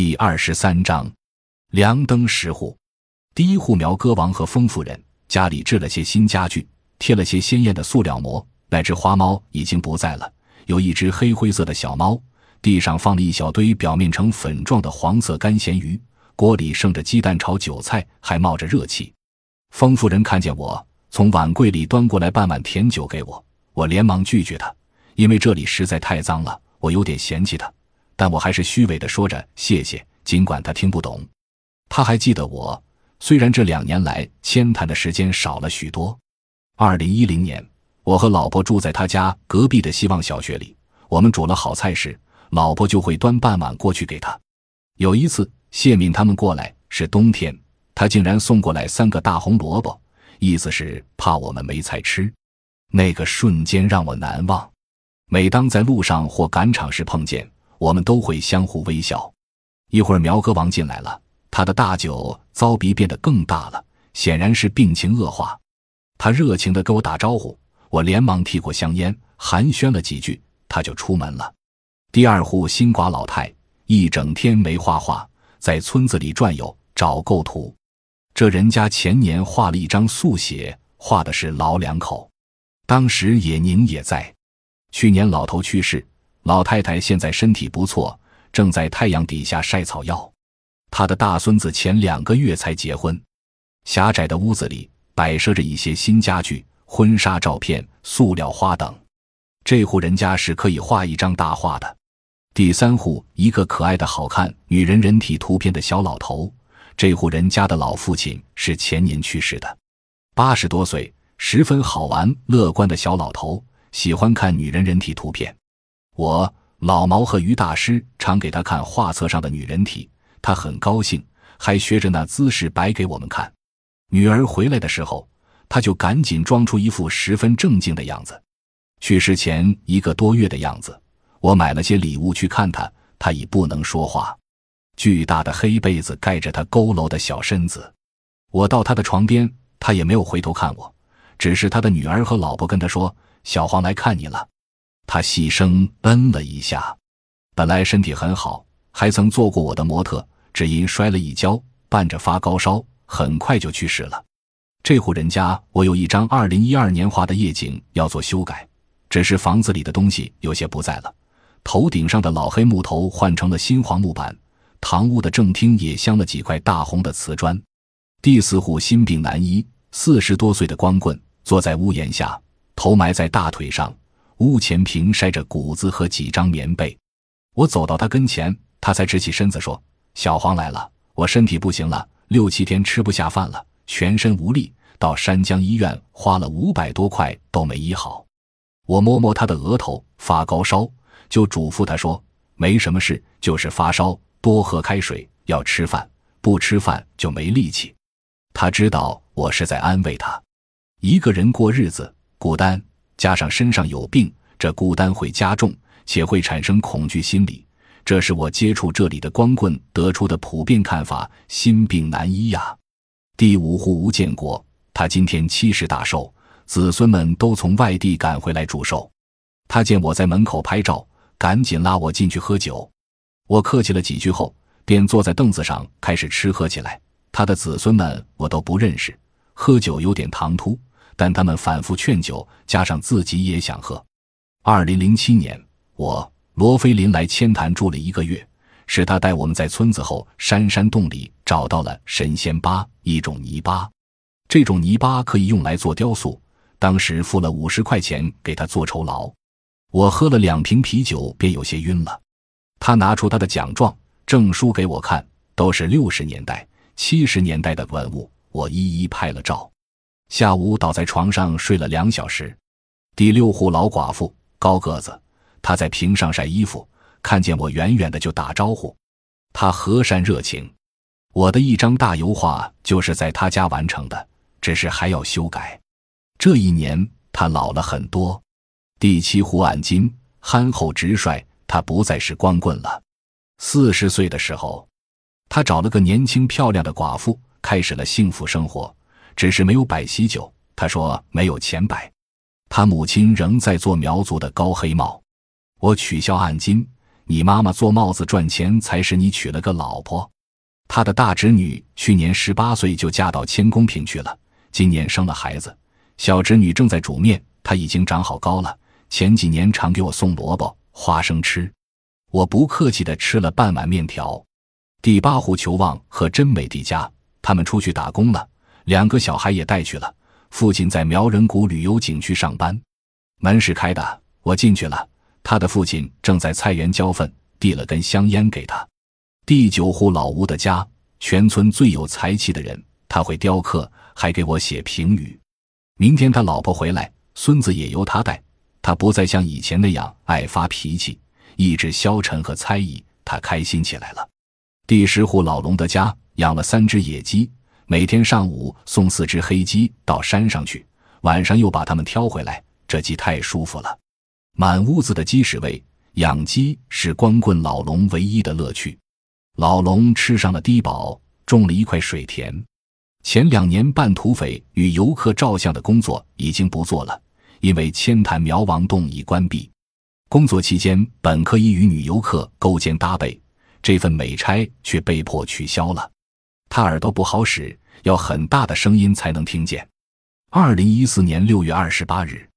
第二十三章，梁登十户。第一户苗歌王和封夫人家里置了些新家具，贴了些鲜艳的塑料膜。那只花猫已经不在了，有一只黑灰色的小猫。地上放了一小堆表面呈粉状的黄色干咸鱼，锅里剩着鸡蛋炒韭菜，还冒着热气。封夫人看见我，从碗柜里端过来半碗甜酒给我，我连忙拒绝她，因为这里实在太脏了，我有点嫌弃她。但我还是虚伪的说着谢谢，尽管他听不懂。他还记得我，虽然这两年来牵谈的时间少了许多。二零一零年，我和老婆住在他家隔壁的希望小学里。我们煮了好菜时，老婆就会端半碗过去给他。有一次，谢敏他们过来是冬天，他竟然送过来三个大红萝卜，意思是怕我们没菜吃。那个瞬间让我难忘。每当在路上或赶场时碰见。我们都会相互微笑。一会儿，苗哥王进来了，他的大酒糟鼻变得更大了，显然是病情恶化。他热情地跟我打招呼，我连忙递过香烟，寒暄了几句，他就出门了。第二户新寡老太一整天没画画，在村子里转悠找构图。这人家前年画了一张速写，画的是老两口，当时野宁也在。去年老头去世。老太太现在身体不错，正在太阳底下晒草药。她的大孙子前两个月才结婚。狭窄的屋子里摆设着一些新家具、婚纱照片、塑料花等。这户人家是可以画一张大画的。第三户一个可爱的好看女人人体图片的小老头。这户人家的老父亲是前年去世的，八十多岁，十分好玩乐观的小老头，喜欢看女人人体图片。我老毛和于大师常给他看画册上的女人体，他很高兴，还学着那姿势摆给我们看。女儿回来的时候，他就赶紧装出一副十分正经的样子。去世前一个多月的样子，我买了些礼物去看他，他已不能说话，巨大的黑被子盖着他佝偻的小身子。我到他的床边，他也没有回头看我，只是他的女儿和老婆跟他说：“小黄来看你了。”他细声嗯了一下，本来身体很好，还曾做过我的模特，只因摔了一跤，伴着发高烧，很快就去世了。这户人家，我有一张二零一二年画的夜景要做修改，只是房子里的东西有些不在了。头顶上的老黑木头换成了新黄木板，堂屋的正厅也镶了几块大红的瓷砖。第四户心病难医，四十多岁的光棍坐在屋檐下，头埋在大腿上。屋前平晒着谷子和几张棉被，我走到他跟前，他才直起身子说：“小黄来了，我身体不行了，六七天吃不下饭了，全身无力，到山江医院花了五百多块都没医好。”我摸摸他的额头，发高烧，就嘱咐他说：“没什么事，就是发烧，多喝开水，要吃饭，不吃饭就没力气。”他知道我是在安慰他，一个人过日子孤单。加上身上有病，这孤单会加重，且会产生恐惧心理。这是我接触这里的光棍得出的普遍看法：心病难医呀。第五户吴建国，他今天七十大寿，子孙们都从外地赶回来祝寿。他见我在门口拍照，赶紧拉我进去喝酒。我客气了几句后，便坐在凳子上开始吃喝起来。他的子孙们我都不认识，喝酒有点唐突。但他们反复劝酒，加上自己也想喝。二零零七年，我罗菲林来千潭住了一个月，是他带我们在村子后山山洞里找到了神仙巴，一种泥巴。这种泥巴可以用来做雕塑。当时付了五十块钱给他做酬劳。我喝了两瓶啤酒，便有些晕了。他拿出他的奖状、证书给我看，都是六十年代、七十年代的文物。我一一拍了照。下午倒在床上睡了两小时。第六户老寡妇，高个子，她在屏上晒衣服，看见我远远的就打招呼。她和善热情。我的一张大油画就是在她家完成的，只是还要修改。这一年她老了很多。第七户暗金，憨厚直率，他不再是光棍了。四十岁的时候，他找了个年轻漂亮的寡妇，开始了幸福生活。只是没有摆喜酒，他说没有钱摆。他母亲仍在做苗族的高黑帽。我取消按金，你妈妈做帽子赚钱，才使你娶了个老婆。他的大侄女去年十八岁就嫁到千公坪去了，今年生了孩子。小侄女正在煮面，她已经长好高了。前几年常给我送萝卜、花生吃，我不客气的吃了半碗面条。第八户求旺和真美迪家，他们出去打工了，两个小孩也带去了。父亲在苗人谷旅游景区上班，门是开的，我进去了。他的父亲正在菜园浇粪，递了根香烟给他。第九户老吴的家，全村最有才气的人，他会雕刻，还给我写评语。明天他老婆回来，孙子也由他带。他不再像以前那样爱发脾气，意志消沉和猜疑，他开心起来了。第十户老龙的家养了三只野鸡，每天上午送四只黑鸡到山上去，晚上又把它们挑回来。这鸡太舒服了，满屋子的鸡屎味。养鸡是光棍老龙唯一的乐趣。老龙吃上了低保，种了一块水田。前两年办土匪与游客照相的工作已经不做了，因为千潭苗王洞已关闭。工作期间本可以与女游客勾肩搭背，这份美差却被迫取消了。他耳朵不好使，要很大的声音才能听见。二零一四年六月二十八日。